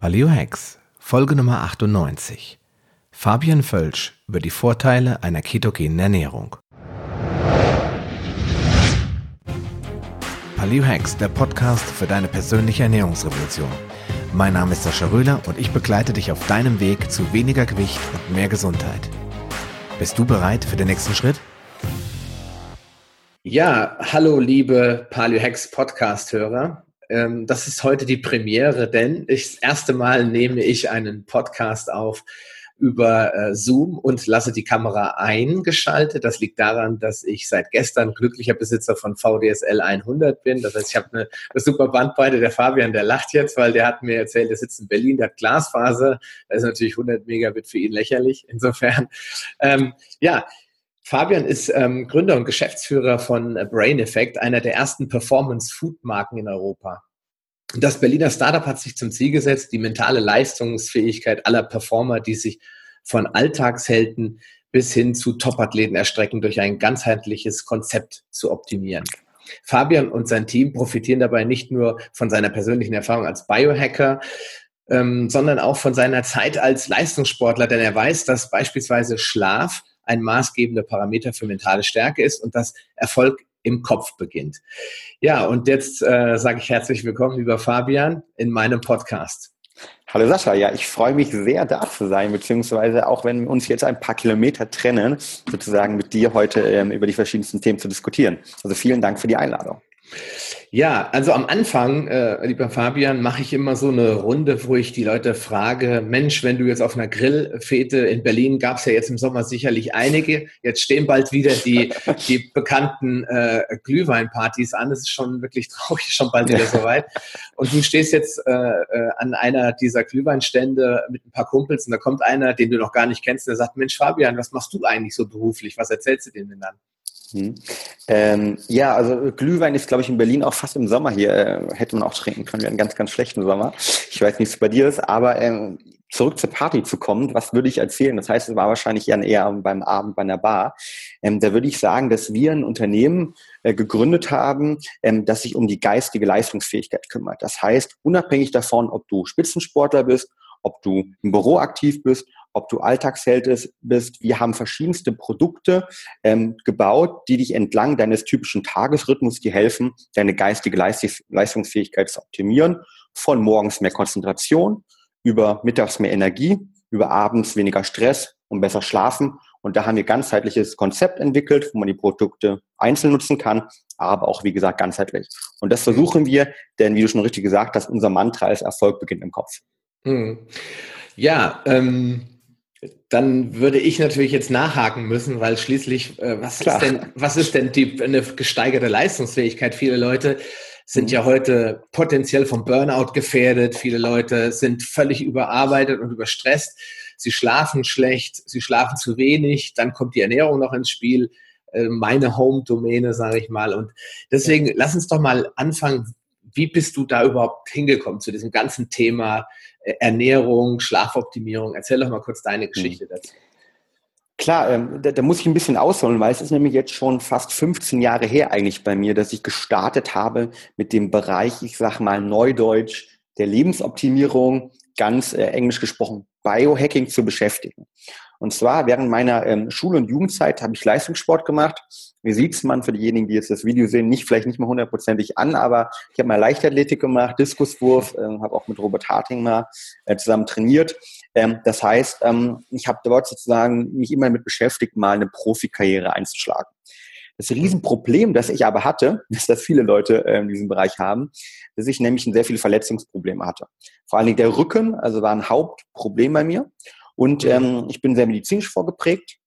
Paleo Hacks, Folge Nummer 98. Fabian Völsch über die Vorteile einer ketogenen Ernährung. Paleo Hacks, der Podcast für deine persönliche Ernährungsrevolution. Mein Name ist Sascha Röhler und ich begleite dich auf deinem Weg zu weniger Gewicht und mehr Gesundheit. Bist du bereit für den nächsten Schritt? Ja, hallo liebe Paleo Hacks Podcast-Hörer. Ähm, das ist heute die Premiere, denn ich, das erste Mal nehme ich einen Podcast auf über äh, Zoom und lasse die Kamera eingeschaltet. Das liegt daran, dass ich seit gestern glücklicher Besitzer von VDSL 100 bin. Das heißt, ich habe eine, eine super Bandbreite. Der Fabian, der lacht jetzt, weil der hat mir erzählt, der sitzt in Berlin, der hat Glasfaser. Da ist natürlich 100 Megabit für ihn lächerlich. Insofern, ähm, ja, Fabian ist ähm, Gründer und Geschäftsführer von Brain Effect, einer der ersten Performance-Food-Marken in Europa. Das Berliner Startup hat sich zum Ziel gesetzt, die mentale Leistungsfähigkeit aller Performer, die sich von Alltagshelden bis hin zu Topathleten erstrecken, durch ein ganzheitliches Konzept zu optimieren. Fabian und sein Team profitieren dabei nicht nur von seiner persönlichen Erfahrung als Biohacker, ähm, sondern auch von seiner Zeit als Leistungssportler, denn er weiß, dass beispielsweise Schlaf ein maßgebender Parameter für mentale Stärke ist und dass Erfolg im Kopf beginnt. Ja, und jetzt äh, sage ich herzlich willkommen, lieber Fabian, in meinem Podcast. Hallo Sascha, ja, ich freue mich sehr, da zu sein, beziehungsweise auch wenn wir uns jetzt ein paar Kilometer trennen, sozusagen mit dir heute ähm, über die verschiedensten Themen zu diskutieren. Also vielen Dank für die Einladung. Ja, also am Anfang, äh, lieber Fabian, mache ich immer so eine Runde, wo ich die Leute frage, Mensch, wenn du jetzt auf einer Grillfete in Berlin, gab es ja jetzt im Sommer sicherlich einige, jetzt stehen bald wieder die, die bekannten äh, Glühweinpartys an, es ist schon wirklich traurig, schon bald wieder soweit. Und du stehst jetzt äh, äh, an einer dieser Glühweinstände mit ein paar Kumpels und da kommt einer, den du noch gar nicht kennst, der sagt, Mensch, Fabian, was machst du eigentlich so beruflich? Was erzählst du denen denn dann? Hm. Ähm, ja, also Glühwein ist, glaube ich, in Berlin auch fast im Sommer hier. Äh, hätte man auch trinken können. Wir haben einen ganz, ganz schlechten Sommer. Ich weiß nicht, was bei dir ist, aber ähm, zurück zur Party zu kommen, was würde ich erzählen? Das heißt, es war wahrscheinlich eher beim Abend bei einer Bar. Ähm, da würde ich sagen, dass wir ein Unternehmen äh, gegründet haben, ähm, das sich um die geistige Leistungsfähigkeit kümmert. Das heißt, unabhängig davon, ob du Spitzensportler bist, ob du im Büro aktiv bist ob du Alltagsheld bist. Wir haben verschiedenste Produkte ähm, gebaut, die dich entlang deines typischen Tagesrhythmus dir helfen, deine geistige Leistungsfähigkeit zu optimieren. Von morgens mehr Konzentration, über mittags mehr Energie, über abends weniger Stress und besser schlafen. Und da haben wir ganzheitliches Konzept entwickelt, wo man die Produkte einzeln nutzen kann, aber auch, wie gesagt, ganzheitlich. Und das versuchen wir, denn wie du schon richtig gesagt hast, unser Mantra ist Erfolg beginnt im Kopf. Hm. Ja, ähm, dann würde ich natürlich jetzt nachhaken müssen, weil schließlich, äh, was, ist denn, was ist denn die, eine gesteigerte Leistungsfähigkeit? Viele Leute sind mhm. ja heute potenziell vom Burnout gefährdet. Viele Leute sind völlig überarbeitet und überstresst. Sie schlafen schlecht, sie schlafen zu wenig. Dann kommt die Ernährung noch ins Spiel. Äh, meine Home-Domäne, sage ich mal. Und deswegen lass uns doch mal anfangen. Wie bist du da überhaupt hingekommen zu diesem ganzen Thema Ernährung, Schlafoptimierung. Erzähl doch mal kurz deine mhm. Geschichte dazu. Klar, ähm, da, da, muss ich ein bisschen ausholen, weil es ist nämlich jetzt schon fast 15 Jahre her eigentlich bei mir, dass ich gestartet habe mit dem Bereich, ich sag mal Neudeutsch, der Lebensoptimierung, ganz äh, englisch gesprochen, Biohacking zu beschäftigen. Und zwar während meiner ähm, Schul- und Jugendzeit habe ich Leistungssport gemacht. Wie sieht's man für diejenigen, die jetzt das Video sehen, nicht vielleicht nicht mal hundertprozentig an, aber ich habe mal Leichtathletik gemacht, Diskuswurf, ähm, habe auch mit Robert Harting mal äh, zusammen trainiert. Ähm, das heißt, ähm, ich habe dort sozusagen mich immer damit beschäftigt, mal eine Profikarriere einzuschlagen. Das Riesenproblem, das ich aber hatte, ist, dass viele Leute äh, in diesem Bereich haben, dass ich nämlich ein sehr viele Verletzungsprobleme hatte. Vor allen Dingen der Rücken, also war ein Hauptproblem bei mir. Und ähm, ich bin sehr medizinisch vorgeprägt.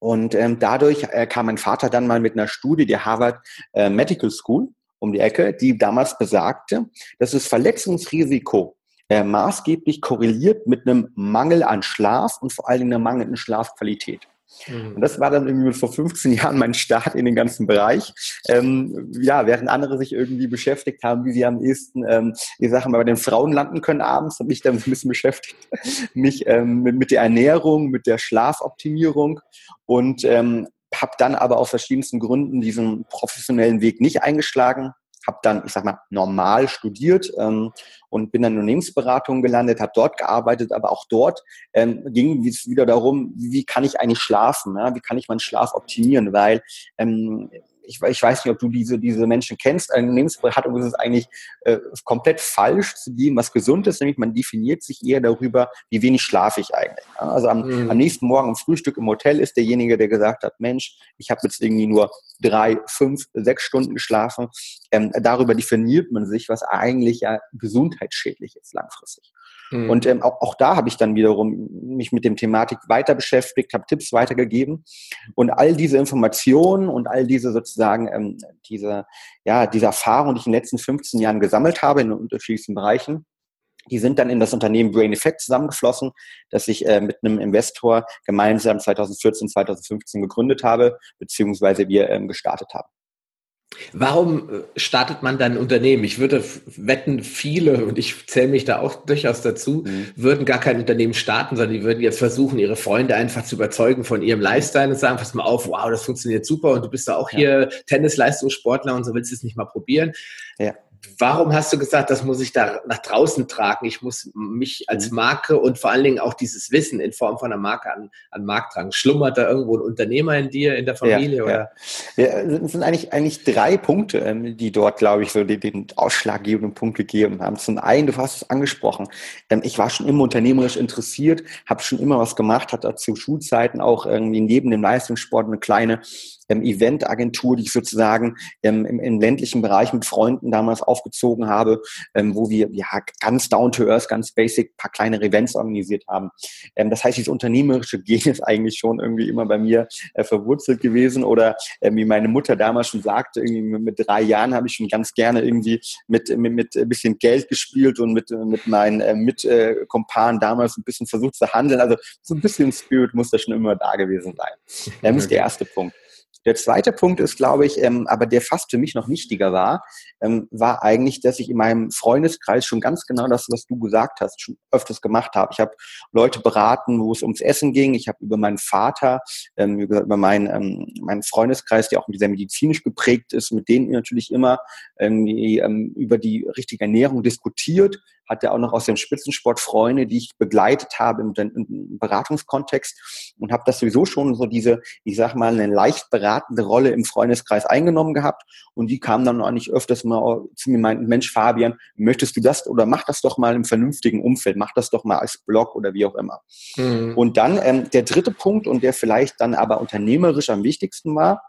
Und ähm, dadurch äh, kam mein Vater dann mal mit einer Studie der Harvard äh, Medical School um die Ecke, die damals besagte, dass das Verletzungsrisiko äh, maßgeblich korreliert mit einem Mangel an Schlaf und vor allen Dingen einer mangelnden Schlafqualität. Mhm. Und das war dann irgendwie vor 15 Jahren mein Start in den ganzen Bereich. Ähm, ja, während andere sich irgendwie beschäftigt haben, wie sie am ehesten ähm, die Sachen bei den Frauen landen können abends, habe ich dann ein bisschen beschäftigt, mich ähm, mit, mit, der Ernährung, mit der Schlafoptimierung und ähm, habe dann aber aus verschiedensten Gründen diesen professionellen Weg nicht eingeschlagen, habe dann, ich sag mal, normal studiert ähm, und bin dann in Unternehmensberatung gelandet, habe dort gearbeitet, aber auch dort ähm, ging es wieder darum, wie kann ich eigentlich schlafen, ja? wie kann ich meinen Schlaf optimieren, weil ähm, ich, ich weiß nicht, ob du diese, diese Menschen kennst, eine Unternehmensberatung ist es eigentlich äh, komplett falsch zu dem, was gesund ist, nämlich man definiert sich eher darüber, wie wenig schlafe ich eigentlich. Also am, mhm. am nächsten Morgen im Frühstück im Hotel ist derjenige, der gesagt hat, Mensch, ich habe jetzt irgendwie nur drei, fünf, sechs Stunden geschlafen. Ähm, darüber definiert man sich, was eigentlich ja gesundheitsschädlich ist langfristig. Mhm. Und ähm, auch, auch da habe ich dann wiederum mich mit dem Thematik weiter beschäftigt, habe Tipps weitergegeben und all diese Informationen und all diese sozusagen ähm, diese ja diese Erfahrungen, die ich in den letzten 15 Jahren gesammelt habe in unterschiedlichsten Bereichen, die sind dann in das Unternehmen Brain Effect zusammengeflossen, das ich äh, mit einem Investor gemeinsam 2014, 2015 gegründet habe, beziehungsweise wir ähm, gestartet haben. Warum äh, startet man dann ein Unternehmen? Ich würde wetten, viele, und ich zähle mich da auch durchaus dazu, mhm. würden gar kein Unternehmen starten, sondern die würden jetzt versuchen, ihre Freunde einfach zu überzeugen von ihrem Lifestyle und sagen, pass mal auf, wow, das funktioniert super und du bist da auch ja. hier Tennisleistungssportler und so willst du es nicht mal probieren. Ja warum hast du gesagt, das muss ich da nach draußen tragen? Ich muss mich als. Marke und vor allen Dingen auch dieses Wissen in Form von einer Marke an, an Markt tragen. Schlummert da irgendwo ein Unternehmer in dir, in der Familie? Ja, oder? Ja. es sind eigentlich, eigentlich drei Punkte, ähm, die dort, glaube ich, so den, den ausschlaggebenden Punkt gegeben haben. Zum einen, du hast es angesprochen, ähm, ich war schon immer unternehmerisch interessiert, habe schon immer was gemacht, hatte zu Schulzeiten auch irgendwie neben dem Leistungssport eine kleine ähm, Eventagentur, die ich sozusagen ähm, im, im, ländlichen Bereich mit Freunden damals aufgezogen habe, ähm, wo wir ja ganz down to earth, ganz basic paar kleine Events organisiert haben. Ähm, das heißt, dieses unternehmerische Gen ist eigentlich schon irgendwie immer bei mir äh, verwurzelt gewesen oder äh, wie meine Mutter damals schon sagte, irgendwie mit drei Jahren habe ich schon ganz gerne irgendwie mit, mit, mit ein bisschen Geld gespielt und mit, mit meinen äh, Mitkompanen damals ein bisschen versucht zu handeln. Also so ein bisschen Spirit muss da schon immer da gewesen sein. Das ist der erste Punkt. Der zweite Punkt ist, glaube ich, ähm, aber der fast für mich noch wichtiger war, ähm, war eigentlich, dass ich in meinem Freundeskreis schon ganz genau das, was du gesagt hast, schon öfters gemacht habe. Ich habe Leute beraten, wo es ums Essen ging. Ich habe über meinen Vater, ähm, über meinen, ähm, meinen Freundeskreis, der auch sehr medizinisch geprägt ist, mit denen natürlich immer irgendwie, ähm, über die richtige Ernährung diskutiert hatte auch noch aus dem Spitzensport Freunde, die ich begleitet habe im, im Beratungskontext und habe das sowieso schon so diese, ich sag mal, eine leicht beratende Rolle im Freundeskreis eingenommen gehabt und die kamen dann auch nicht öfters mal zu mir meinten, Mensch Fabian, möchtest du das oder mach das doch mal im vernünftigen Umfeld, mach das doch mal als Blog oder wie auch immer. Mhm. Und dann ähm, der dritte Punkt und der vielleicht dann aber unternehmerisch am wichtigsten war,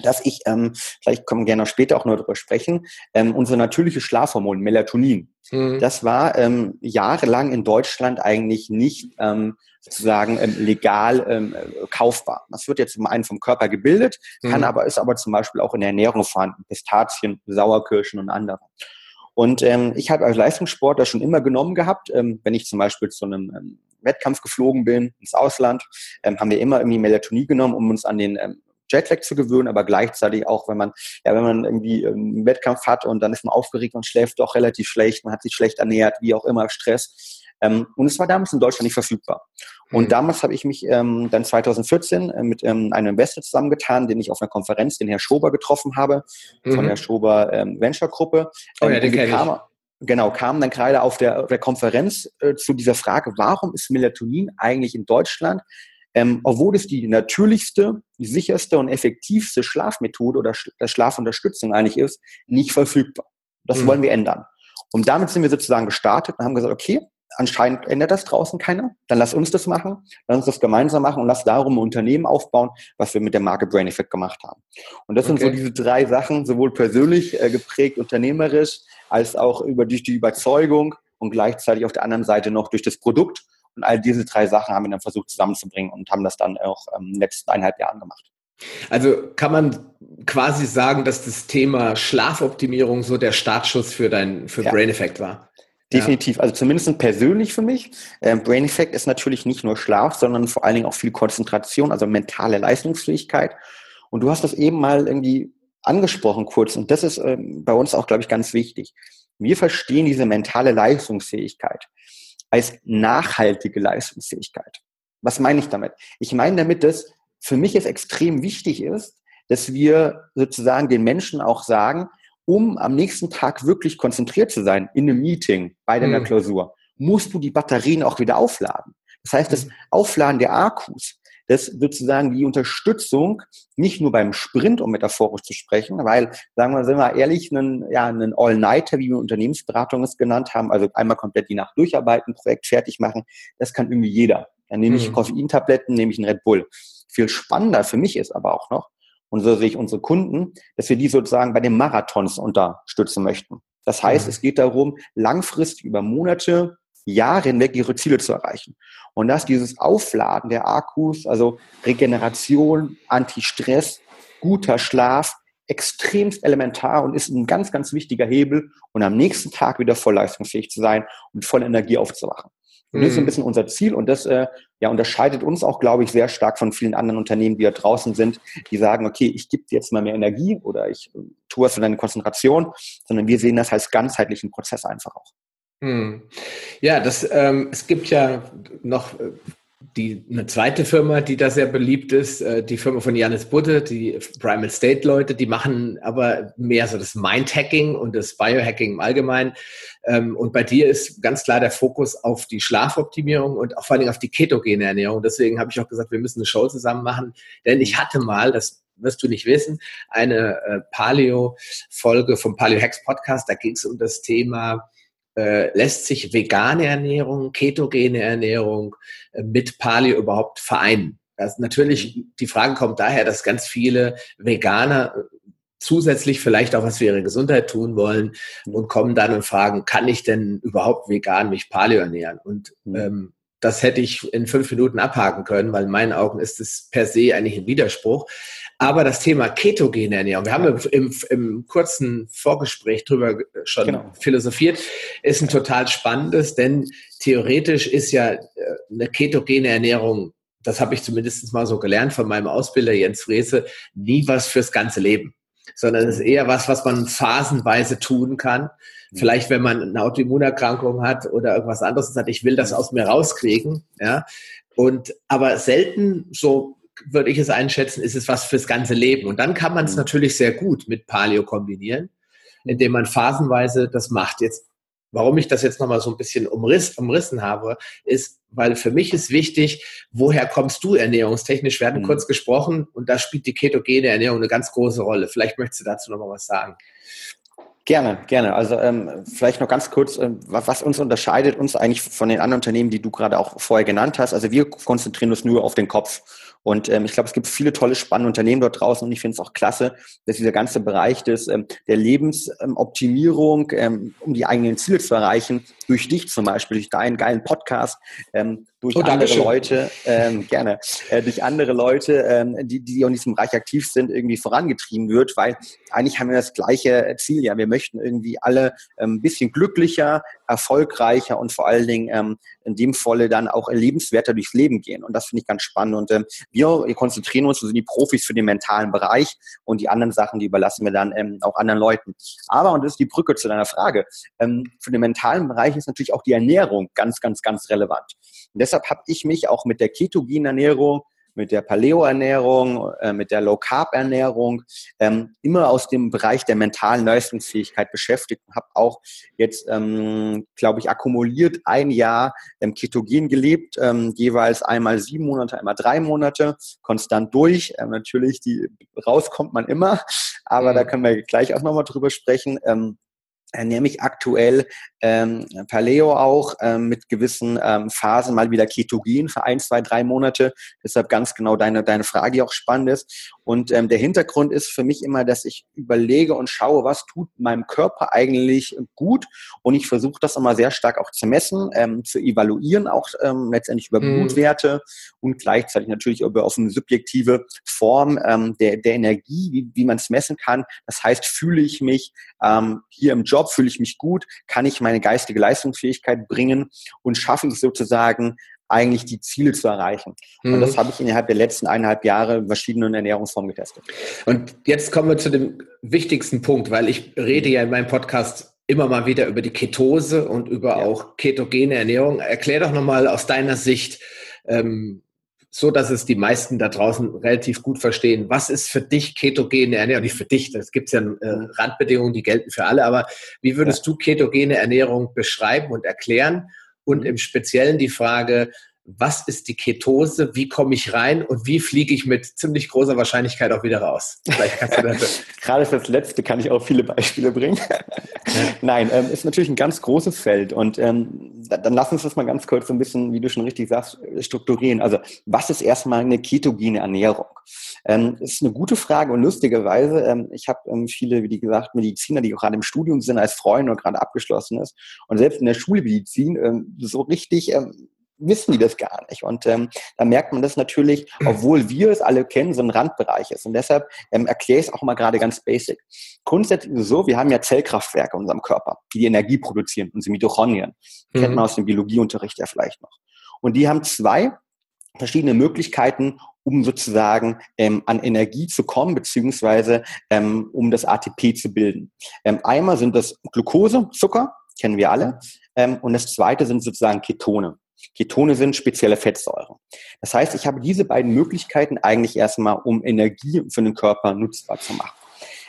dass ich, ähm, vielleicht kommen wir gerne noch später auch noch darüber sprechen, ähm, unser natürliches Schlafhormon Melatonin, mhm. das war ähm, jahrelang in Deutschland eigentlich nicht ähm, sozusagen ähm, legal ähm, kaufbar. Das wird jetzt zum einen vom Körper gebildet, mhm. kann aber ist aber zum Beispiel auch in der Ernährung vorhanden, Pistazien, Sauerkirschen und andere. Und ähm, ich habe als Leistungssportler schon immer genommen gehabt, ähm, wenn ich zum Beispiel zu einem ähm, Wettkampf geflogen bin ins Ausland, ähm, haben wir immer irgendwie Melatonin genommen, um uns an den ähm, Jetlag zu gewöhnen, aber gleichzeitig auch, wenn man, ja, wenn man irgendwie einen Wettkampf hat und dann ist man aufgeregt und schläft doch relativ schlecht, man hat sich schlecht ernährt, wie auch immer, Stress. Ähm, und es war damals in Deutschland nicht verfügbar. Und mhm. damals habe ich mich ähm, dann 2014 äh, mit ähm, einem Investor zusammengetan, den ich auf einer Konferenz, den Herr Schober getroffen habe, mhm. von der Schober ähm, Venture Gruppe. Oh ja, ähm, den kenne ich. Genau, kam dann gerade auf der, auf der Konferenz äh, zu dieser Frage, warum ist Melatonin eigentlich in Deutschland ähm, obwohl es die natürlichste, die sicherste und effektivste Schlafmethode oder Sch Schlafunterstützung eigentlich ist, nicht verfügbar. Das mhm. wollen wir ändern. Und damit sind wir sozusagen gestartet und haben gesagt, okay, anscheinend ändert das draußen keiner, dann lass uns das machen, lass uns das gemeinsam machen und lass darum ein Unternehmen aufbauen, was wir mit der Marke Brain Effect gemacht haben. Und das okay. sind so diese drei Sachen, sowohl persönlich äh, geprägt, unternehmerisch, als auch über durch die Überzeugung und gleichzeitig auf der anderen Seite noch durch das Produkt und all diese drei Sachen haben wir dann versucht zusammenzubringen und haben das dann auch ähm, in den letzten eineinhalb Jahren gemacht. Also kann man quasi sagen, dass das Thema Schlafoptimierung so der Startschuss für dein für ja. Brain Effect war. Definitiv, also zumindest persönlich für mich. Ähm, Brain Effect ist natürlich nicht nur Schlaf, sondern vor allen Dingen auch viel Konzentration, also mentale Leistungsfähigkeit. Und du hast das eben mal irgendwie angesprochen kurz und das ist ähm, bei uns auch, glaube ich, ganz wichtig. Wir verstehen diese mentale Leistungsfähigkeit als nachhaltige Leistungsfähigkeit. Was meine ich damit? Ich meine damit, dass für mich es extrem wichtig ist, dass wir sozusagen den Menschen auch sagen, um am nächsten Tag wirklich konzentriert zu sein in einem Meeting, bei deiner mhm. Klausur, musst du die Batterien auch wieder aufladen. Das heißt, das mhm. Aufladen der Akkus, das sozusagen die Unterstützung, nicht nur beim Sprint, um metaphorisch zu sprechen, weil, sagen wir, sind wir ehrlich, einen, ja, einen All-Nighter, wie wir Unternehmensberatung es genannt haben, also einmal komplett die Nacht durcharbeiten, Projekt fertig machen, das kann irgendwie jeder. Dann nehme ich mhm. Koffeintabletten, nehme ich einen Red Bull. Viel spannender für mich ist aber auch noch, und so sehe ich unsere Kunden, dass wir die sozusagen bei den Marathons unterstützen möchten. Das heißt, mhm. es geht darum, langfristig über Monate, Jahre hinweg ihre Ziele zu erreichen. Und dass dieses Aufladen der Akkus, also Regeneration, Anti-Stress, guter Schlaf, extremst elementar und ist ein ganz, ganz wichtiger Hebel, um am nächsten Tag wieder voll leistungsfähig zu sein und voll Energie aufzuwachen. Und das ist ein mhm. bisschen unser Ziel und das äh, ja, unterscheidet uns auch, glaube ich, sehr stark von vielen anderen Unternehmen, die da draußen sind, die sagen, okay, ich gebe dir jetzt mal mehr Energie oder ich äh, tue was für deine Konzentration, sondern wir sehen das als ganzheitlichen Prozess einfach auch. Hm. Ja, das, ähm, es gibt ja noch äh, die, eine zweite Firma, die da sehr beliebt ist, äh, die Firma von Janis Butte, die Primal State Leute, die machen aber mehr so das Mind-Hacking und das Biohacking im Allgemeinen. Ähm, und bei dir ist ganz klar der Fokus auf die Schlafoptimierung und auch vor allem auf die ketogene Ernährung. Deswegen habe ich auch gesagt, wir müssen eine Show zusammen machen, denn ich hatte mal, das wirst du nicht wissen, eine äh, Paleo-Folge vom Paleo Hacks Podcast, da ging es um das Thema äh, lässt sich vegane Ernährung, ketogene Ernährung äh, mit Paleo überhaupt vereinen? Also natürlich, die Frage kommt daher, dass ganz viele Veganer äh, zusätzlich vielleicht auch was für ihre Gesundheit tun wollen und kommen dann und fragen, kann ich denn überhaupt vegan mich Paleo ernähren? Und mhm. ähm, das hätte ich in fünf Minuten abhaken können, weil in meinen Augen ist es per se eigentlich ein Widerspruch. Aber das Thema ketogene Ernährung, wir haben im, im, im kurzen Vorgespräch drüber schon genau. philosophiert, ist ein total spannendes, denn theoretisch ist ja äh, eine ketogene Ernährung, das habe ich zumindest mal so gelernt von meinem Ausbilder Jens Frese, nie was fürs ganze Leben, sondern es ist eher was, was man phasenweise tun kann. Mhm. Vielleicht, wenn man eine Autoimmunerkrankung hat oder irgendwas anderes und sagt, ich will das aus mir rauskriegen, ja. Und aber selten so würde ich es einschätzen, ist es was fürs ganze Leben. Und dann kann man es mhm. natürlich sehr gut mit Paleo kombinieren, indem man phasenweise das macht. Jetzt, warum ich das jetzt nochmal so ein bisschen umriss, umrissen habe, ist, weil für mich ist wichtig, woher kommst du ernährungstechnisch? Wir hatten mhm. kurz gesprochen und da spielt die ketogene Ernährung eine ganz große Rolle. Vielleicht möchtest du dazu nochmal was sagen. Gerne, gerne. Also ähm, vielleicht noch ganz kurz, ähm, was uns unterscheidet uns eigentlich von den anderen Unternehmen, die du gerade auch vorher genannt hast. Also wir konzentrieren uns nur auf den Kopf. Und ähm, ich glaube, es gibt viele tolle, spannende Unternehmen dort draußen und ich finde es auch klasse, dass dieser ganze Bereich des, ähm, der Lebensoptimierung, ähm, um die eigenen Ziele zu erreichen, durch dich zum Beispiel, durch deinen geilen Podcast, ähm, durch oh, andere. Leute, ähm, gerne, äh, durch andere Leute, ähm, die, die in diesem Bereich aktiv sind, irgendwie vorangetrieben wird, weil eigentlich haben wir das gleiche Ziel, ja, wir möchten irgendwie alle ähm, ein bisschen glücklicher, erfolgreicher und vor allen Dingen ähm, in dem Falle dann auch lebenswerter durchs Leben gehen. Und das finde ich ganz spannend. Und ähm, wir, konzentrieren uns, wir sind die Profis für den mentalen Bereich und die anderen Sachen, die überlassen wir dann ähm, auch anderen Leuten. Aber, und das ist die Brücke zu deiner Frage, ähm, für den mentalen Bereich ist natürlich auch die Ernährung ganz, ganz, ganz relevant. Und deshalb habe ich mich auch mit der ketogenen Ernährung, mit der Paleo-Ernährung, äh, mit der Low-Carb-Ernährung ähm, immer aus dem Bereich der mentalen Leistungsfähigkeit beschäftigt und habe auch jetzt, ähm, glaube ich, akkumuliert ein Jahr ähm, ketogen gelebt, ähm, jeweils einmal sieben Monate, einmal drei Monate, konstant durch. Ähm, natürlich, die rauskommt man immer, aber mhm. da können wir gleich auch nochmal drüber sprechen. Ernähre mich aktuell ähm, Paleo auch ähm, mit gewissen ähm, Phasen mal wieder ketogen für ein, zwei, drei Monate. Deshalb ganz genau deine, deine Frage, die auch spannend ist. Und ähm, der Hintergrund ist für mich immer, dass ich überlege und schaue, was tut meinem Körper eigentlich gut. Und ich versuche das immer sehr stark auch zu messen, ähm, zu evaluieren, auch ähm, letztendlich über mhm. Blutwerte und gleichzeitig natürlich über auf eine subjektive Form ähm, der, der Energie, wie, wie man es messen kann. Das heißt, fühle ich mich ähm, hier im Job, fühle ich mich gut, kann ich meine geistige Leistungsfähigkeit bringen und schaffe ich sozusagen eigentlich die Ziele zu erreichen. Mhm. Und das habe ich innerhalb der letzten eineinhalb Jahre in verschiedenen Ernährungsformen getestet. Und jetzt kommen wir zu dem wichtigsten Punkt, weil ich rede ja in meinem Podcast immer mal wieder über die Ketose und über ja. auch ketogene Ernährung. Erklär doch nochmal aus deiner Sicht, ähm, so, dass es die meisten da draußen relativ gut verstehen. Was ist für dich ketogene Ernährung? Nicht für dich, das gibt ja äh, Randbedingungen, die gelten für alle, aber wie würdest ja. du ketogene Ernährung beschreiben und erklären? Und mhm. im Speziellen die Frage, was ist die Ketose, wie komme ich rein und wie fliege ich mit ziemlich großer Wahrscheinlichkeit auch wieder raus. Gerade für das Letzte kann ich auch viele Beispiele bringen. Nein, ähm, ist natürlich ein ganz großes Feld und ähm, dann lass uns das mal ganz kurz so ein bisschen, wie du schon richtig sagst, strukturieren. Also was ist erstmal eine ketogene Ernährung? Ähm, ist eine gute Frage und lustigerweise, ähm, ich habe ähm, viele, wie gesagt, Mediziner, die gerade im Studium sind als Freunde und gerade abgeschlossen ist und selbst in der Schulmedizin ähm, so richtig wissen die das gar nicht. Und ähm, da merkt man das natürlich, obwohl wir es alle kennen, so ein Randbereich ist. Und deshalb ähm, erkläre ich es auch mal gerade ganz basic. Grundsätzlich ist es so, wir haben ja Zellkraftwerke in unserem Körper, die die Energie produzieren, unsere Mitochondrien. Mhm. Kennt man aus dem Biologieunterricht ja vielleicht noch. Und die haben zwei verschiedene Möglichkeiten, um sozusagen ähm, an Energie zu kommen, beziehungsweise ähm, um das ATP zu bilden. Ähm, einmal sind das Glucose, Zucker, kennen wir alle, ähm, und das zweite sind sozusagen Ketone. Ketone sind spezielle Fettsäuren. Das heißt, ich habe diese beiden Möglichkeiten eigentlich erstmal, um Energie für den Körper nutzbar zu machen.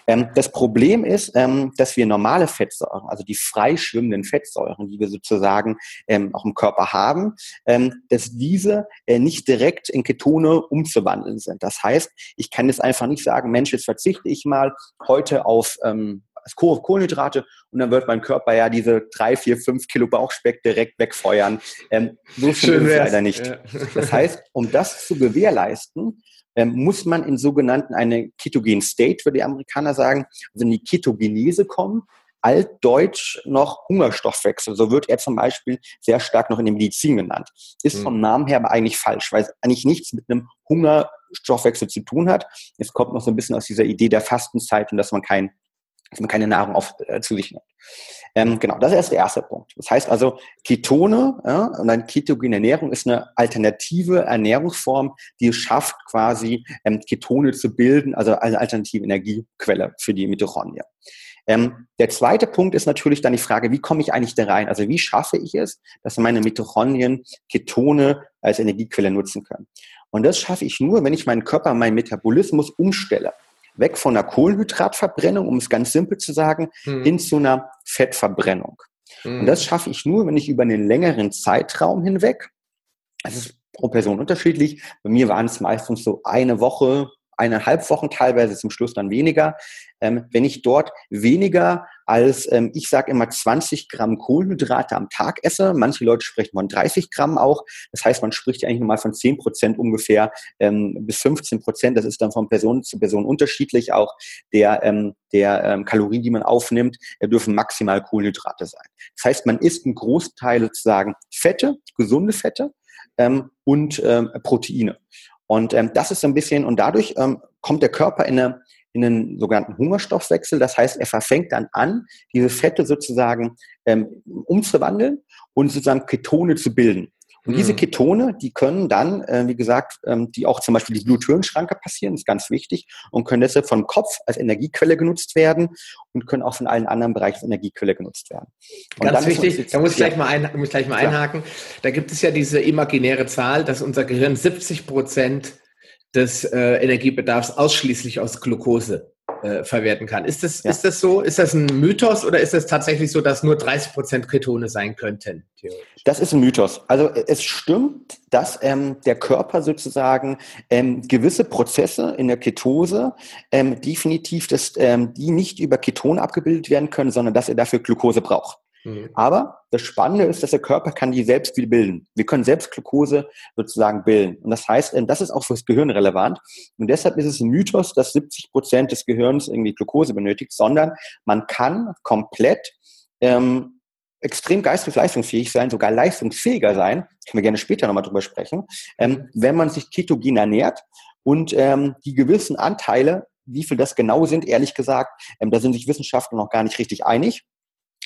Ähm, das Problem ist, ähm, dass wir normale Fettsäuren, also die freischwimmenden Fettsäuren, die wir sozusagen ähm, auch im Körper haben, ähm, dass diese äh, nicht direkt in Ketone umzuwandeln sind. Das heißt, ich kann jetzt einfach nicht sagen, Mensch, jetzt verzichte ich mal heute auf ähm, als Kohlenhydrate und dann wird mein Körper ja diese drei, vier, fünf Kilo Bauchspeck direkt wegfeuern. Ähm, so viel ist es leider nicht. Ja. Das heißt, um das zu gewährleisten, ähm, muss man in sogenannten eine Ketogen State, würde die Amerikaner sagen, also in die Ketogenese kommen. Altdeutsch noch Hungerstoffwechsel. So wird er zum Beispiel sehr stark noch in der Medizin genannt. Ist vom hm. Namen her aber eigentlich falsch, weil es eigentlich nichts mit einem Hungerstoffwechsel zu tun hat. Es kommt noch so ein bisschen aus dieser Idee der Fastenzeit und dass man kein dass man keine Nahrung auf, äh, zu sich nimmt. Ähm, genau, das ist der erste Punkt. Das heißt also, Ketone ja, und eine ketogene Ernährung ist eine alternative Ernährungsform, die es schafft, quasi ähm, Ketone zu bilden, also eine alternative Energiequelle für die Mitochondrien. Ähm, der zweite Punkt ist natürlich dann die Frage, wie komme ich eigentlich da rein? Also wie schaffe ich es, dass meine Mitochondrien Ketone als Energiequelle nutzen können? Und das schaffe ich nur, wenn ich meinen Körper, meinen Metabolismus umstelle weg von einer Kohlenhydratverbrennung, um es ganz simpel zu sagen, hm. hin zu einer Fettverbrennung. Hm. Und das schaffe ich nur, wenn ich über einen längeren Zeitraum hinweg, das ist pro Person unterschiedlich, bei mir waren es meistens so eine Woche, eineinhalb Wochen, teilweise zum Schluss dann weniger. Ähm, wenn ich dort weniger als, ähm, ich sage immer, 20 Gramm Kohlenhydrate am Tag esse, manche Leute sprechen von 30 Gramm auch, das heißt, man spricht ja eigentlich nochmal von 10 Prozent ungefähr ähm, bis 15 Prozent, das ist dann von Person zu Person unterschiedlich, auch der, ähm, der ähm, Kalorien, die man aufnimmt, äh, dürfen maximal Kohlenhydrate sein. Das heißt, man isst einen Großteil sozusagen Fette, gesunde Fette ähm, und ähm, Proteine. Und ähm, das ist so ein bisschen, und dadurch ähm, kommt der Körper in, eine, in einen sogenannten Hungerstoffwechsel. Das heißt, er verfängt dann an, diese Fette sozusagen ähm, umzuwandeln und sozusagen Ketone zu bilden. Und mhm. diese Ketone, die können dann, äh, wie gesagt, ähm, die auch zum Beispiel die Bluthirnschranke passieren, ist ganz wichtig, und können deshalb vom Kopf als Energiequelle genutzt werden und können auch von allen anderen Bereichen als Energiequelle genutzt werden. Und ganz wichtig, jetzt, da muss ich gleich mal, ein, muss ich gleich mal einhaken. Da gibt es ja diese imaginäre Zahl, dass unser Gehirn 70 Prozent des äh, Energiebedarfs ausschließlich aus Glucose äh, verwerten kann. Ist das, ja. ist das so? Ist das ein Mythos oder ist es tatsächlich so, dass nur 30 Prozent Ketone sein könnten? Das ist ein Mythos. Also es stimmt, dass ähm, der Körper sozusagen ähm, gewisse Prozesse in der Ketose ähm, definitiv, das, ähm, die nicht über Ketone abgebildet werden können, sondern dass er dafür Glucose braucht. Mhm. Aber das Spannende ist, dass der Körper kann die selbst wieder bilden. Wir können selbst Glucose sozusagen bilden. Und das heißt, ähm, das ist auch fürs Gehirn relevant. Und deshalb ist es ein Mythos, dass 70 Prozent des Gehirns irgendwie Glucose benötigt, sondern man kann komplett ähm, extrem geistig leistungsfähig sein, sogar leistungsfähiger sein, können wir gerne später nochmal drüber sprechen, ähm, wenn man sich ketogen ernährt und ähm, die gewissen Anteile, wie viel das genau sind, ehrlich gesagt, ähm, da sind sich Wissenschaftler noch gar nicht richtig einig.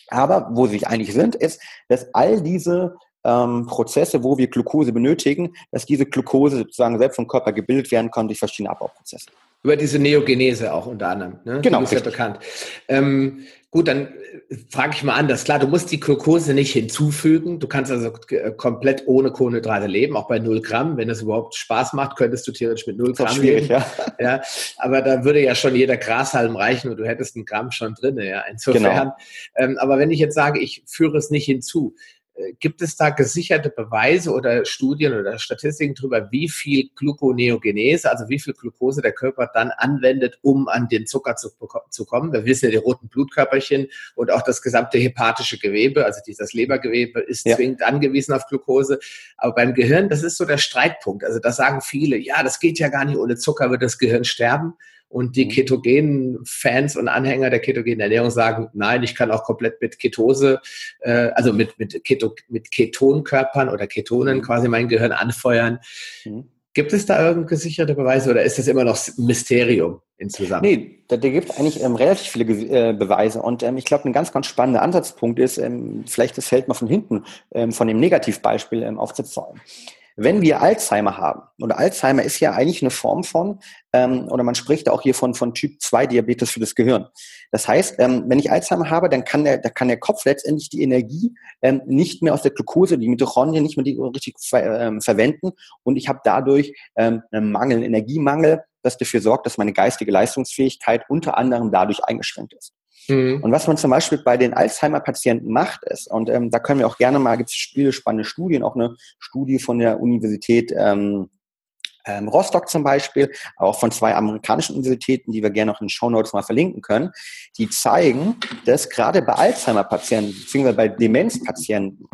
Aber wo sie sich einig sind, ist, dass all diese ähm, Prozesse, wo wir Glucose benötigen, dass diese Glucose sozusagen selbst vom Körper gebildet werden kann durch verschiedene Abbauprozesse. Über diese Neogenese auch unter anderem. Ne? Genau. Die ist ja bekannt. Ähm, Gut, dann äh, frage ich mal anders. Klar, du musst die Glucose nicht hinzufügen. Du kannst also äh, komplett ohne Kohlenhydrate leben, auch bei 0 Gramm. Wenn es überhaupt Spaß macht, könntest du theoretisch mit 0 Gramm leben. Ja. ja. Aber da würde ja schon jeder Grashalm reichen und du hättest einen Gramm schon drin. Ja, insofern. Genau. Ähm, aber wenn ich jetzt sage, ich führe es nicht hinzu, Gibt es da gesicherte Beweise oder Studien oder Statistiken darüber, wie viel Gluconeogenese, also wie viel Glucose der Körper dann anwendet, um an den Zucker zu, zu kommen? Wir wissen ja, die roten Blutkörperchen und auch das gesamte hepatische Gewebe, also dieses Lebergewebe, ist ja. zwingend angewiesen auf Glucose. Aber beim Gehirn, das ist so der Streitpunkt. Also da sagen viele, ja, das geht ja gar nicht, ohne Zucker wird das Gehirn sterben. Und die mhm. ketogenen Fans und Anhänger der ketogenen Ernährung sagen, nein, ich kann auch komplett mit Ketose, äh, also mit, mit, Keto, mit Ketonkörpern oder Ketonen mhm. quasi mein Gehirn anfeuern. Mhm. Gibt es da irgendeine gesicherte Beweise oder ist das immer noch Mysterium insgesamt? Nee, da, da gibt es eigentlich ähm, relativ viele äh, Beweise und ähm, ich glaube, ein ganz, ganz spannender Ansatzpunkt ist, ähm, vielleicht das Feld mal von hinten ähm, von dem Negativbeispiel ähm, aufzuzäumen. Wenn wir Alzheimer haben, oder Alzheimer ist ja eigentlich eine Form von, ähm, oder man spricht auch hier von, von Typ 2 Diabetes für das Gehirn. Das heißt, ähm, wenn ich Alzheimer habe, dann kann der, da kann der Kopf letztendlich die Energie ähm, nicht mehr aus der Glucose, die Mitochondrien nicht mehr die, richtig ver, ähm, verwenden und ich habe dadurch ähm, einen Mangel, einen Energiemangel, das dafür sorgt, dass meine geistige Leistungsfähigkeit unter anderem dadurch eingeschränkt ist. Mhm. Und was man zum Beispiel bei den Alzheimer-Patienten macht, ist, und ähm, da können wir auch gerne mal, gibt es viele spannende Studien, auch eine Studie von der Universität ähm, ähm, Rostock zum Beispiel, auch von zwei amerikanischen Universitäten, die wir gerne noch in den Show Notes mal verlinken können, die zeigen, dass gerade bei Alzheimer-Patienten, beziehungsweise bei Demenzpatienten,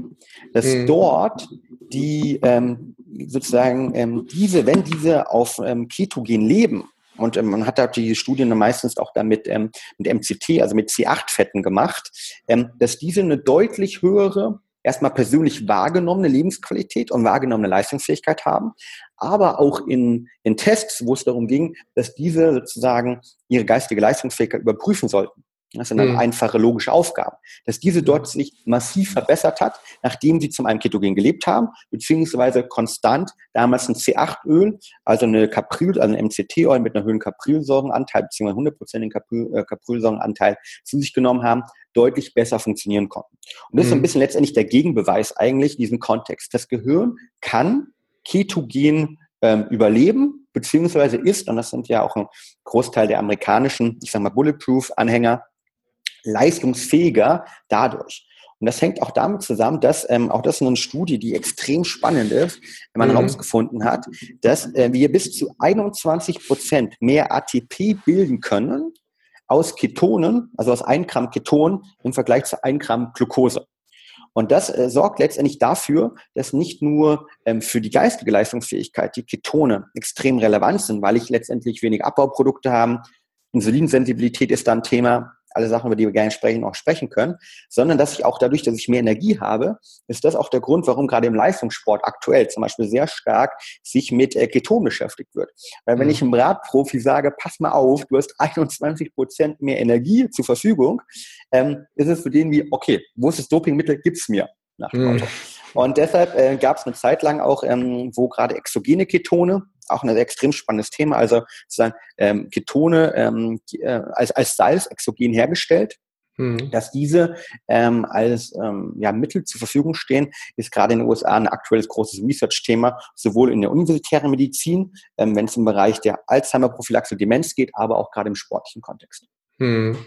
dass mhm. dort die ähm, sozusagen ähm, diese, wenn diese auf ähm, Ketogen leben, und ähm, man hat da die Studien meistens auch damit ähm, mit MCT, also mit C8-Fetten gemacht, ähm, dass diese eine deutlich höhere, erstmal persönlich wahrgenommene Lebensqualität und wahrgenommene Leistungsfähigkeit haben, aber auch in, in Tests, wo es darum ging, dass diese sozusagen ihre geistige Leistungsfähigkeit überprüfen sollten. Das sind dann mhm. einfache logische Aufgaben. Dass diese dort sich massiv verbessert hat, nachdem sie zum einen ketogen gelebt haben, beziehungsweise konstant damals ein C8-Öl, also eine Capryl, also ein MCT-Öl mit einer höheren Caprilsäurenanteil, beziehungsweise 100% Capryl, äh, Caprilsäurenanteil zu sich genommen haben, deutlich besser funktionieren konnten. Und das ist so ein mhm. bisschen letztendlich der Gegenbeweis eigentlich diesen Kontext. Das Gehirn kann ketogen ähm, überleben, beziehungsweise ist, und das sind ja auch ein Großteil der amerikanischen, ich sag mal, Bulletproof-Anhänger, leistungsfähiger dadurch. Und das hängt auch damit zusammen, dass ähm, auch das ist eine Studie, die extrem spannend ist, wenn man mhm. herausgefunden hat, dass äh, wir bis zu 21 Prozent mehr ATP bilden können aus Ketonen, also aus 1 Gramm Keton im Vergleich zu 1 Gramm Glucose. Und das äh, sorgt letztendlich dafür, dass nicht nur ähm, für die geistige Leistungsfähigkeit die Ketone extrem relevant sind, weil ich letztendlich wenig Abbauprodukte habe. Insulinsensibilität ist da ein Thema, alle Sachen, über die wir gerne sprechen, auch sprechen können, sondern dass ich auch dadurch, dass ich mehr Energie habe, ist das auch der Grund, warum gerade im Leistungssport aktuell zum Beispiel sehr stark sich mit äh, Keton beschäftigt wird. Weil wenn mhm. ich einem Radprofi sage, pass mal auf, du hast 21 Prozent mehr Energie zur Verfügung, ähm, ist es für den wie, okay, wo ist das Dopingmittel, gibt's mir. Nach mhm. Und deshalb äh, gab es eine Zeit lang auch, ähm, wo gerade exogene Ketone, auch ein extrem spannendes Thema, also sozusagen ähm, Ketone ähm, äh, als, als Salz exogen hergestellt, mhm. dass diese ähm, als ähm, ja, Mittel zur Verfügung stehen, ist gerade in den USA ein aktuelles großes Research-Thema, sowohl in der universitären Medizin, ähm, wenn es im Bereich der Alzheimer-Prophylaxe Demenz geht, aber auch gerade im sportlichen Kontext. Hm.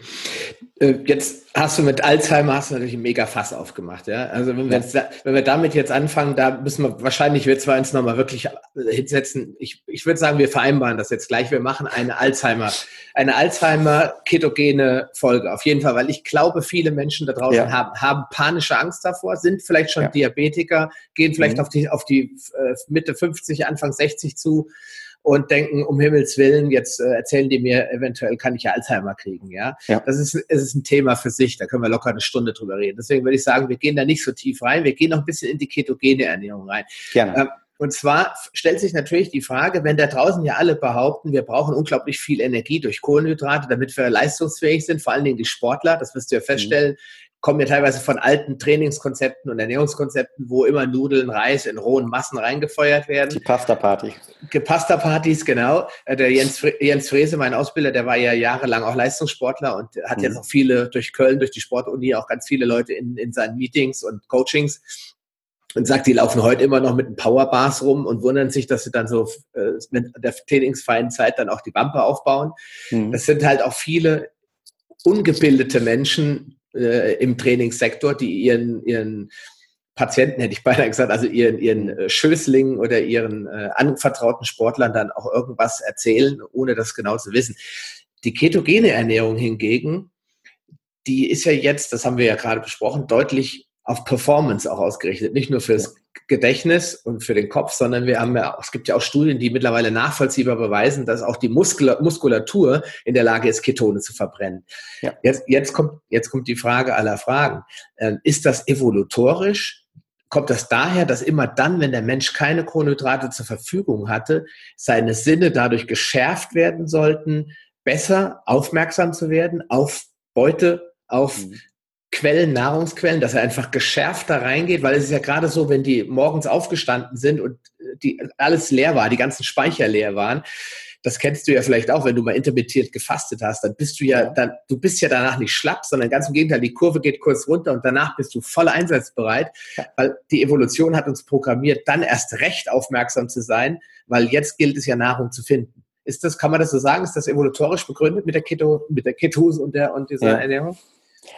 Äh, jetzt hast du mit Alzheimer hast du natürlich ein mega Fass aufgemacht, ja. Also wenn wir, jetzt, wenn wir damit jetzt anfangen, da müssen wir wahrscheinlich wir zwei uns nochmal wirklich äh, hinsetzen. Ich, ich würde sagen, wir vereinbaren das jetzt gleich. Wir machen eine Alzheimer, eine Alzheimer ketogene Folge auf jeden Fall, weil ich glaube, viele Menschen da draußen ja. haben, haben panische Angst davor, sind vielleicht schon ja. Diabetiker, gehen vielleicht mhm. auf die auf die äh, Mitte 50, Anfang 60 zu und denken, um Himmels Willen, jetzt äh, erzählen die mir, eventuell kann ich ja Alzheimer kriegen. Ja? ja. Das ist, es ist ein Thema für sich, da können wir locker eine Stunde drüber reden. Deswegen würde ich sagen, wir gehen da nicht so tief rein, wir gehen noch ein bisschen in die ketogene Ernährung rein. Gerne. Ähm, und zwar stellt sich natürlich die Frage, wenn da draußen ja alle behaupten, wir brauchen unglaublich viel Energie durch Kohlenhydrate, damit wir leistungsfähig sind, vor allen Dingen die Sportler, das wirst du ja feststellen, kommen ja teilweise von alten Trainingskonzepten und Ernährungskonzepten, wo immer Nudeln, Reis in rohen Massen reingefeuert werden. Die Pasta-Party. Pasta-Partys, genau. Äh, der Jens, Jens Frese, mein Ausbilder, der war ja jahrelang auch Leistungssportler und hat mhm. jetzt auch viele durch Köln, durch die Sportuni, auch ganz viele Leute in, in seinen Meetings und Coachings und sagt, die laufen heute immer noch mit den Powerbars rum und wundern sich, dass sie dann so äh, mit der trainingsfreien Zeit dann auch die Wampe aufbauen. Mhm. Das sind halt auch viele ungebildete Menschen äh, im Trainingssektor, die ihren, ihren Patienten, hätte ich beinahe gesagt, also ihren, ihren äh, Schößlingen oder ihren äh, anvertrauten Sportlern dann auch irgendwas erzählen, ohne das genau zu wissen. Die ketogene Ernährung hingegen, die ist ja jetzt, das haben wir ja gerade besprochen, deutlich auf Performance auch ausgerichtet, nicht nur fürs Gedächtnis und für den Kopf, sondern wir haben ja, es gibt ja auch Studien, die mittlerweile nachvollziehbar beweisen, dass auch die Muskulatur in der Lage ist, Ketone zu verbrennen. Ja. Jetzt, jetzt, kommt, jetzt kommt die Frage aller Fragen. Ähm, ist das evolutorisch? Kommt das daher, dass immer dann, wenn der Mensch keine Kohlenhydrate zur Verfügung hatte, seine Sinne dadurch geschärft werden sollten, besser aufmerksam zu werden auf Beute, auf mhm. Quellen, Nahrungsquellen, dass er einfach geschärfter reingeht, weil es ist ja gerade so, wenn die morgens aufgestanden sind und die alles leer war, die ganzen Speicher leer waren, das kennst du ja vielleicht auch, wenn du mal intermittiert gefastet hast, dann bist du ja, dann, du bist ja danach nicht schlapp, sondern ganz im Gegenteil, die Kurve geht kurz runter und danach bist du voll einsatzbereit, weil die Evolution hat uns programmiert, dann erst recht aufmerksam zu sein, weil jetzt gilt es ja Nahrung zu finden. Ist das, kann man das so sagen? Ist das evolutorisch begründet mit der Keto, mit der Ketose und der, und dieser ja. Ernährung?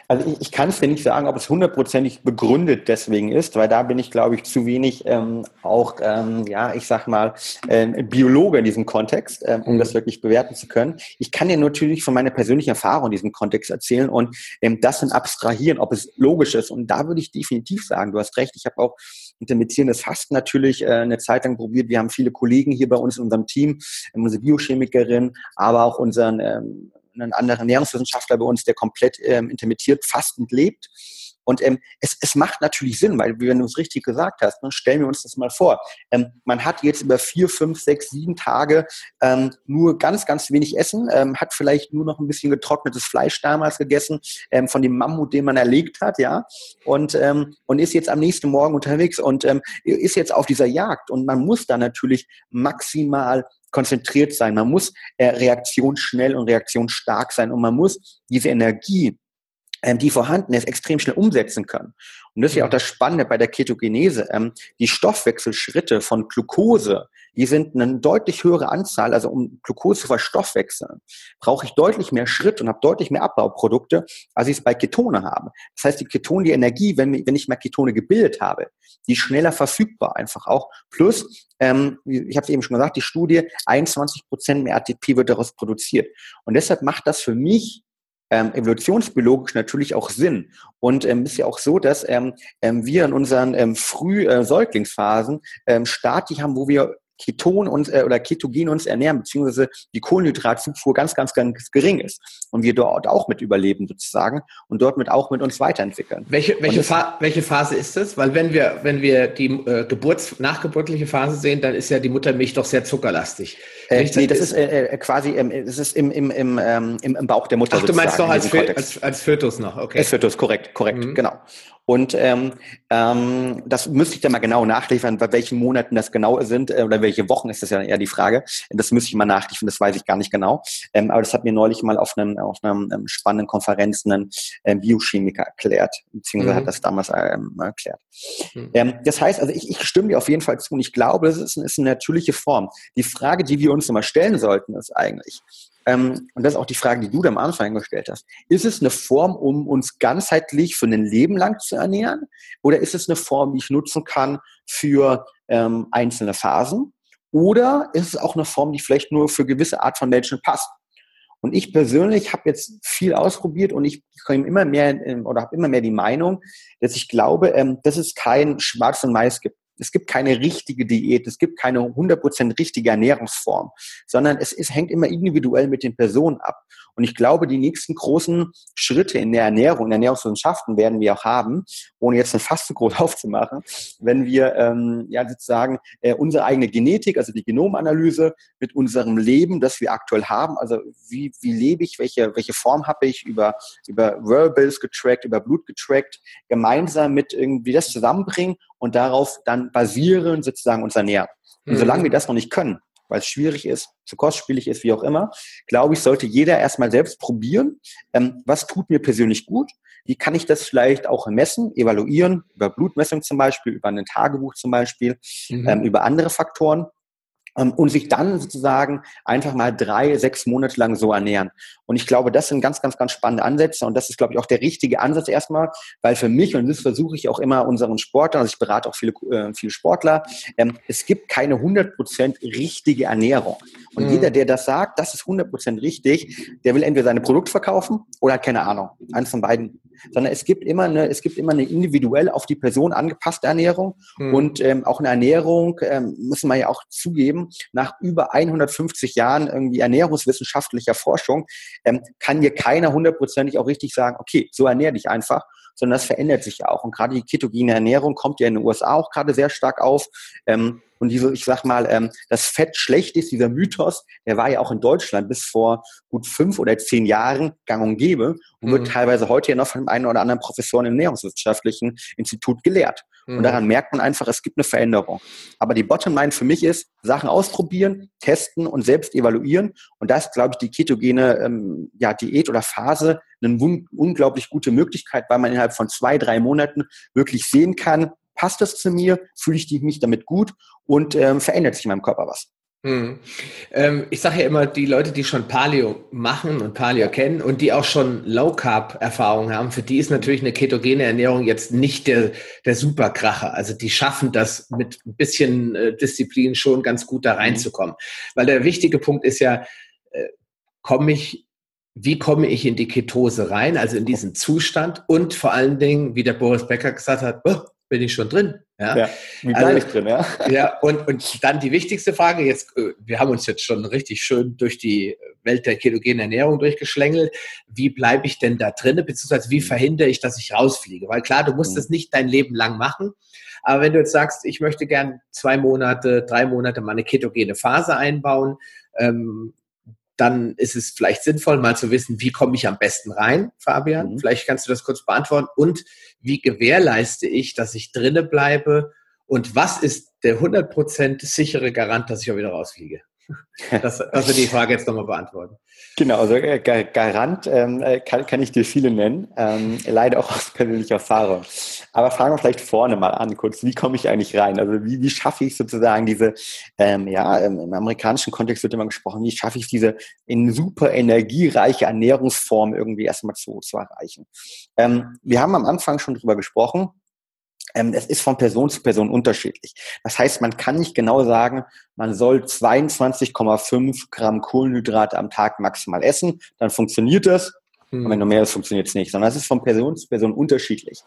Also ich, ich kann es dir nicht sagen, ob es hundertprozentig begründet deswegen ist, weil da bin ich, glaube ich, zu wenig ähm, auch, ähm, ja, ich sag mal, ähm, Biologe in diesem Kontext, ähm, um das mhm. wirklich bewerten zu können. Ich kann dir natürlich von meiner persönlichen Erfahrung in diesem Kontext erzählen und ähm, das dann abstrahieren, ob es logisch ist. Und da würde ich definitiv sagen, du hast recht, ich habe auch intermittierendes Fasten natürlich äh, eine Zeit lang probiert. Wir haben viele Kollegen hier bei uns in unserem Team, unsere Biochemikerin, aber auch unseren ähm, einen anderen Ernährungswissenschaftler bei uns, der komplett ähm, intermittiert fastend lebt. Und ähm, es, es macht natürlich Sinn, weil, wenn du es richtig gesagt hast, ne, stellen wir uns das mal vor. Ähm, man hat jetzt über vier, fünf, sechs, sieben Tage ähm, nur ganz, ganz wenig Essen, ähm, hat vielleicht nur noch ein bisschen getrocknetes Fleisch damals gegessen, ähm, von dem Mammut, den man erlegt hat, ja, und, ähm, und ist jetzt am nächsten Morgen unterwegs und ähm, ist jetzt auf dieser Jagd. Und man muss da natürlich maximal konzentriert sein. Man muss äh, reaktionsschnell und reaktionsstark sein und man muss diese Energie, ähm, die vorhanden ist, extrem schnell umsetzen können. Und das ist ja auch das Spannende bei der Ketogenese. Ähm, die Stoffwechselschritte von Glucose, die sind eine deutlich höhere Anzahl. Also um Glucose zu verstoffwechseln, brauche ich deutlich mehr Schritt und habe deutlich mehr Abbauprodukte, als ich es bei Ketone habe. Das heißt, die Ketone, die Energie, wenn, wenn ich mehr Ketone gebildet habe, die schneller verfügbar einfach auch. Plus, ähm, ich habe es eben schon gesagt, die Studie, 21 Prozent mehr ATP wird daraus produziert. Und deshalb macht das für mich ähm, evolutionsbiologisch natürlich auch Sinn. Und ähm, ist ja auch so, dass ähm, ähm wir in unseren ähm, Frühsäuglingsphasen ähm, Stati haben, wo wir Keton uns äh, oder Ketogen uns ernähren, beziehungsweise die Kohlenhydratzufuhr ganz, ganz, ganz gering ist und wir dort auch mit überleben sozusagen und dort mit auch mit uns weiterentwickeln. Welche, welche, Fa welche Phase ist das? Weil wenn wir, wenn wir die äh, Geburts-, nachgeburtliche Phase sehen, dann ist ja die Muttermilch doch sehr zuckerlastig. Äh, nee, das ist äh, äh quasi, ähm, das ist im, im, im, ähm, im, im Bauch der Mutter. Ach, du meinst doch als, als, als Fötus noch, okay. Als Fötus, korrekt, korrekt, mhm. genau. Und ähm, ähm, das müsste ich dann mal genau nachliefern, bei welchen Monaten das genau sind äh, oder welche Wochen ist das ja eher die Frage. Das müsste ich mal nachliefern, das weiß ich gar nicht genau. Ähm, aber das hat mir neulich mal auf einem auf einer ähm, spannenden Konferenz ein ähm, Biochemiker erklärt, beziehungsweise mhm. hat das damals ähm, erklärt. Mhm. Ähm, das heißt, also ich, ich stimme dir auf jeden Fall zu und ich glaube, das ist, ist eine natürliche Form. Die Frage, die wir uns immer stellen sollten, ist eigentlich, ähm, und das ist auch die Frage, die du am Anfang gestellt hast, ist es eine Form, um uns ganzheitlich für ein Leben lang zu ernähren? Oder ist es eine Form, die ich nutzen kann für ähm, einzelne Phasen? Oder ist es auch eine Form, die vielleicht nur für gewisse Art von Menschen passt? Und ich persönlich habe jetzt viel ausprobiert und ich komme immer mehr ähm, oder habe immer mehr die Meinung, dass ich glaube, ähm, dass es kein Schwarz und Mais gibt. Es gibt keine richtige Diät, es gibt keine 100% richtige Ernährungsform, sondern es ist, hängt immer individuell mit den Personen ab. Und ich glaube, die nächsten großen Schritte in der Ernährung, in der Ernährungswissenschaften werden wir auch haben, ohne jetzt eine groß aufzumachen, wenn wir ähm, ja sozusagen äh, unsere eigene Genetik, also die Genomanalyse mit unserem Leben, das wir aktuell haben, also wie, wie lebe ich, welche, welche Form habe ich über, über Wearables getrackt, über Blut getrackt, gemeinsam mit irgendwie das zusammenbringen und darauf dann basieren sozusagen uns ernähren. Und mhm. solange wir das noch nicht können, weil es schwierig ist, zu kostspielig ist, wie auch immer, glaube ich, sollte jeder erstmal selbst probieren, ähm, was tut mir persönlich gut, wie kann ich das vielleicht auch messen, evaluieren, über Blutmessung zum Beispiel, über ein Tagebuch zum Beispiel, mhm. ähm, über andere Faktoren und sich dann sozusagen einfach mal drei, sechs Monate lang so ernähren. Und ich glaube, das sind ganz, ganz, ganz spannende Ansätze und das ist, glaube ich, auch der richtige Ansatz erstmal, weil für mich, und das versuche ich auch immer unseren Sportlern, also ich berate auch viele, äh, viele Sportler, ähm, es gibt keine 100% richtige Ernährung. Und mhm. jeder, der das sagt, das ist 100% richtig, der will entweder seine Produkt verkaufen oder hat keine Ahnung. Eins von beiden. Sondern es gibt immer eine, es gibt immer eine individuell auf die Person angepasste Ernährung mhm. und ähm, auch eine Ernährung, ähm, müssen wir ja auch zugeben, nach über 150 Jahren irgendwie ernährungswissenschaftlicher Forschung, ähm, kann hier keiner hundertprozentig auch richtig sagen, okay, so ernähr dich einfach, sondern das verändert sich ja auch. Und gerade die ketogene Ernährung kommt ja in den USA auch gerade sehr stark auf. Ähm, und diese, ich sag mal, ähm, das Fett schlecht ist, dieser Mythos, der war ja auch in Deutschland bis vor gut fünf oder zehn Jahren gang und gäbe und mhm. wird teilweise heute ja noch von dem einen oder anderen Professor im Ernährungswissenschaftlichen Institut gelehrt. Mhm. Und daran merkt man einfach, es gibt eine Veränderung. Aber die Bottomline für mich ist, Sachen ausprobieren, testen und selbst evaluieren. Und da ist, glaube ich, die ketogene ähm, ja, Diät oder Phase eine unglaublich gute Möglichkeit, weil man innerhalb von zwei, drei Monaten wirklich sehen kann, passt das zu mir, fühle ich mich damit gut und ähm, verändert sich in meinem Körper was. Hm. Ähm, ich sage ja immer, die Leute, die schon Paleo machen und Paleo kennen und die auch schon Low Carb Erfahrung haben, für die ist natürlich eine ketogene Ernährung jetzt nicht der, der Superkracher. Also die schaffen das mit ein bisschen äh, Disziplin schon ganz gut da mhm. reinzukommen. Weil der wichtige Punkt ist ja, äh, komme ich wie komme ich in die Ketose rein, also in diesen Zustand und vor allen Dingen, wie der Boris Becker gesagt hat, oh, bin ich schon drin. Ja, ja wie bleibe also, ich drin, ja? Ja, und, und dann die wichtigste Frage, jetzt, äh, wir haben uns jetzt schon richtig schön durch die Welt der ketogenen Ernährung durchgeschlängelt. Wie bleibe ich denn da drin, beziehungsweise wie verhindere ich, dass ich rausfliege? Weil klar, du musst mhm. das nicht dein Leben lang machen, aber wenn du jetzt sagst, ich möchte gern zwei Monate, drei Monate mal eine ketogene Phase einbauen, ähm, dann ist es vielleicht sinnvoll, mal zu wissen, wie komme ich am besten rein, Fabian? Mhm. Vielleicht kannst du das kurz beantworten. Und wie gewährleiste ich, dass ich drinne bleibe? Und was ist der 100% sichere Garant, dass ich auch wieder rausfliege? Das, das wir die Frage jetzt nochmal beantworten. Genau, also äh, Garant ähm, äh, kann, kann ich dir viele nennen, ähm, leider auch aus persönlicher Erfahrung. Aber fangen wir vielleicht vorne mal an, kurz, wie komme ich eigentlich rein? Also wie, wie schaffe ich sozusagen diese, ähm, ja, im amerikanischen Kontext wird immer gesprochen, wie schaffe ich diese in super energiereiche Ernährungsform irgendwie erstmal zu, zu erreichen? Ähm, wir haben am Anfang schon drüber gesprochen, ähm, es ist von Person zu Person unterschiedlich. Das heißt, man kann nicht genau sagen, man soll 22,5 Gramm Kohlenhydrate am Tag maximal essen, dann funktioniert das. Und wenn du mehr ist, funktioniert es nicht, sondern es ist von Person zu Person unterschiedlich.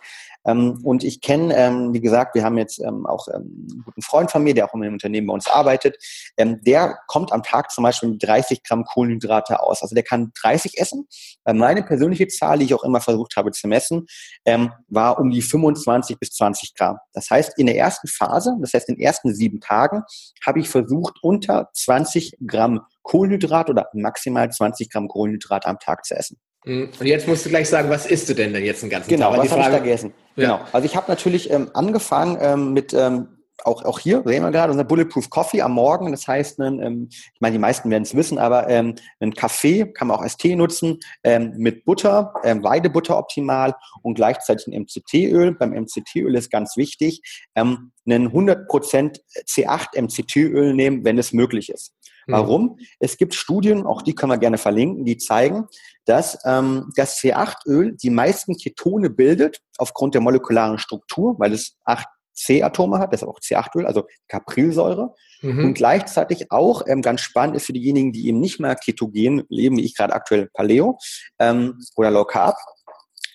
Ähm, und ich kenne, ähm, wie gesagt, wir haben jetzt ähm, auch ähm, einen guten Freund von mir, der auch in einem Unternehmen bei uns arbeitet. Ähm, der kommt am Tag zum Beispiel mit 30 Gramm Kohlenhydrate aus. Also der kann 30 essen. Äh, meine persönliche Zahl, die ich auch immer versucht habe zu messen, ähm, war um die 25 bis 20 Gramm. Das heißt, in der ersten Phase, das heißt in den ersten sieben Tagen, habe ich versucht, unter 20 Gramm Kohlenhydrat oder maximal 20 Gramm Kohlenhydrat am Tag zu essen. Mhm. Und jetzt musst du gleich sagen, was isst du denn, denn jetzt den ganzen genau, Tag? Genau, was habe ich da gegessen? Ja. Genau. Also ich habe natürlich ähm, angefangen ähm, mit ähm, auch, auch hier sehen wir gerade unser Bulletproof Coffee am Morgen. Das heißt, ähm, ich meine, die meisten werden es wissen, aber ähm, ein Kaffee kann man auch als Tee nutzen ähm, mit Butter, ähm, Weidebutter optimal und gleichzeitig ein MCT-Öl. Beim MCT-Öl ist ganz wichtig, ähm, einen 100% C8 MCT-Öl nehmen, wenn es möglich ist. Mhm. Warum? Es gibt Studien, auch die können wir gerne verlinken, die zeigen, dass ähm, das C8-Öl die meisten Ketone bildet aufgrund der molekularen Struktur, weil es acht C-Atome hat, deshalb auch C8-Öl, also Caprilsäure. Mhm. Und gleichzeitig auch ähm, ganz spannend ist für diejenigen, die eben nicht mehr ketogen leben, wie ich gerade aktuell Paleo ähm, oder Low Carb,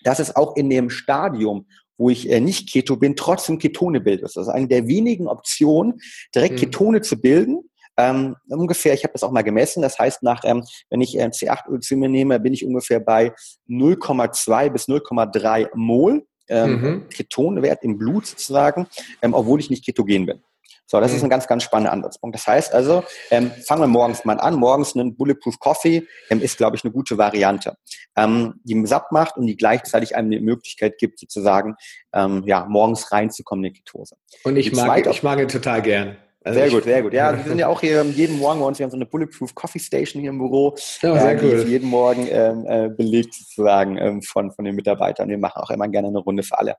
dass es auch in dem Stadium, wo ich äh, nicht Keto bin, trotzdem Ketone bilde. Das ist eine der wenigen Optionen, direkt mhm. Ketone zu bilden. Ähm, ungefähr, ich habe das auch mal gemessen, das heißt, nach, ähm, wenn ich äh, C8-Öl zu mir nehme, bin ich ungefähr bei 0,2 bis 0,3 Mol ähm, mhm. Ketonwert im Blut sozusagen, ähm, obwohl ich nicht ketogen bin. So, das mhm. ist ein ganz, ganz spannender Ansatzpunkt. Das heißt also, ähm, fangen wir morgens mal an. Morgens einen Bulletproof Coffee ähm, ist, glaube ich, eine gute Variante, ähm, die satt macht und die gleichzeitig einem die Möglichkeit gibt, sozusagen, ähm, ja, morgens reinzukommen in die Ketose. Und ich mag, ich mag ihn total gern. Also sehr gut, sehr gut. Ja, wir sind ja auch hier jeden Morgen bei uns, wir haben so eine Bulletproof Coffee Station hier im Büro. Ja, sehr äh, cool. jeden Morgen ähm, äh, belegt sozusagen ähm, von, von den Mitarbeitern. Wir machen auch immer gerne eine Runde für alle.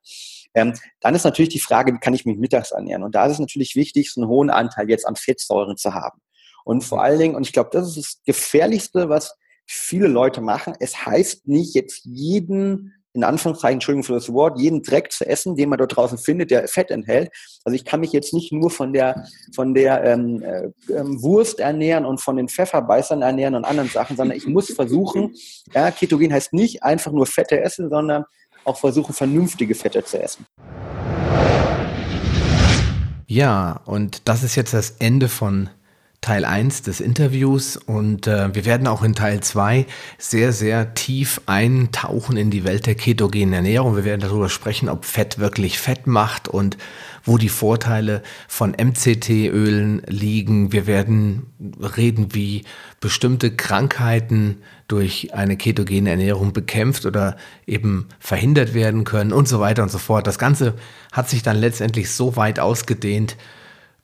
Ähm, dann ist natürlich die Frage, wie kann ich mich mittags ernähren? Und da ist es natürlich wichtig, so einen hohen Anteil jetzt an Fettsäuren zu haben. Und vor allen Dingen, und ich glaube, das ist das Gefährlichste, was viele Leute machen. Es heißt nicht jetzt jeden in Anführungszeichen, Entschuldigung für das Wort, jeden Dreck zu essen, den man dort draußen findet, der Fett enthält. Also ich kann mich jetzt nicht nur von der, von der ähm, äh, ähm, Wurst ernähren und von den Pfefferbeißern ernähren und anderen Sachen, sondern ich muss versuchen, ja, Ketogen heißt nicht einfach nur Fette essen, sondern auch versuchen, vernünftige Fette zu essen. Ja, und das ist jetzt das Ende von Teil 1 des Interviews und äh, wir werden auch in Teil 2 sehr, sehr tief eintauchen in die Welt der ketogenen Ernährung. Wir werden darüber sprechen, ob Fett wirklich Fett macht und wo die Vorteile von MCT-Ölen liegen. Wir werden reden, wie bestimmte Krankheiten durch eine ketogene Ernährung bekämpft oder eben verhindert werden können und so weiter und so fort. Das Ganze hat sich dann letztendlich so weit ausgedehnt,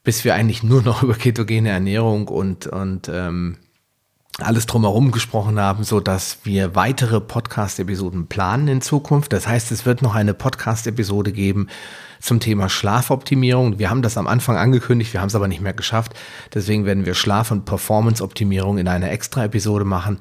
bis wir eigentlich nur noch über ketogene Ernährung und, und ähm, alles drumherum gesprochen haben, so dass wir weitere Podcast-Episoden planen in Zukunft. Das heißt, es wird noch eine Podcast-Episode geben zum Thema Schlafoptimierung. Wir haben das am Anfang angekündigt, wir haben es aber nicht mehr geschafft. Deswegen werden wir Schlaf- und Performance-Optimierung in einer Extra-Episode machen.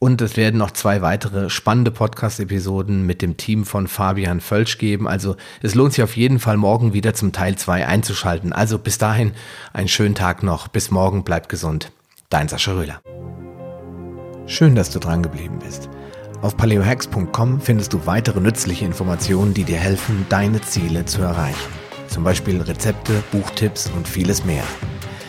Und es werden noch zwei weitere spannende Podcast-Episoden mit dem Team von Fabian Völsch geben. Also es lohnt sich auf jeden Fall morgen wieder zum Teil 2 einzuschalten. Also bis dahin einen schönen Tag noch. Bis morgen, bleibt gesund. Dein Sascha Röhler. Schön, dass du dran geblieben bist. Auf paleohacks.com findest du weitere nützliche Informationen, die dir helfen, deine Ziele zu erreichen. Zum Beispiel Rezepte, Buchtipps und vieles mehr.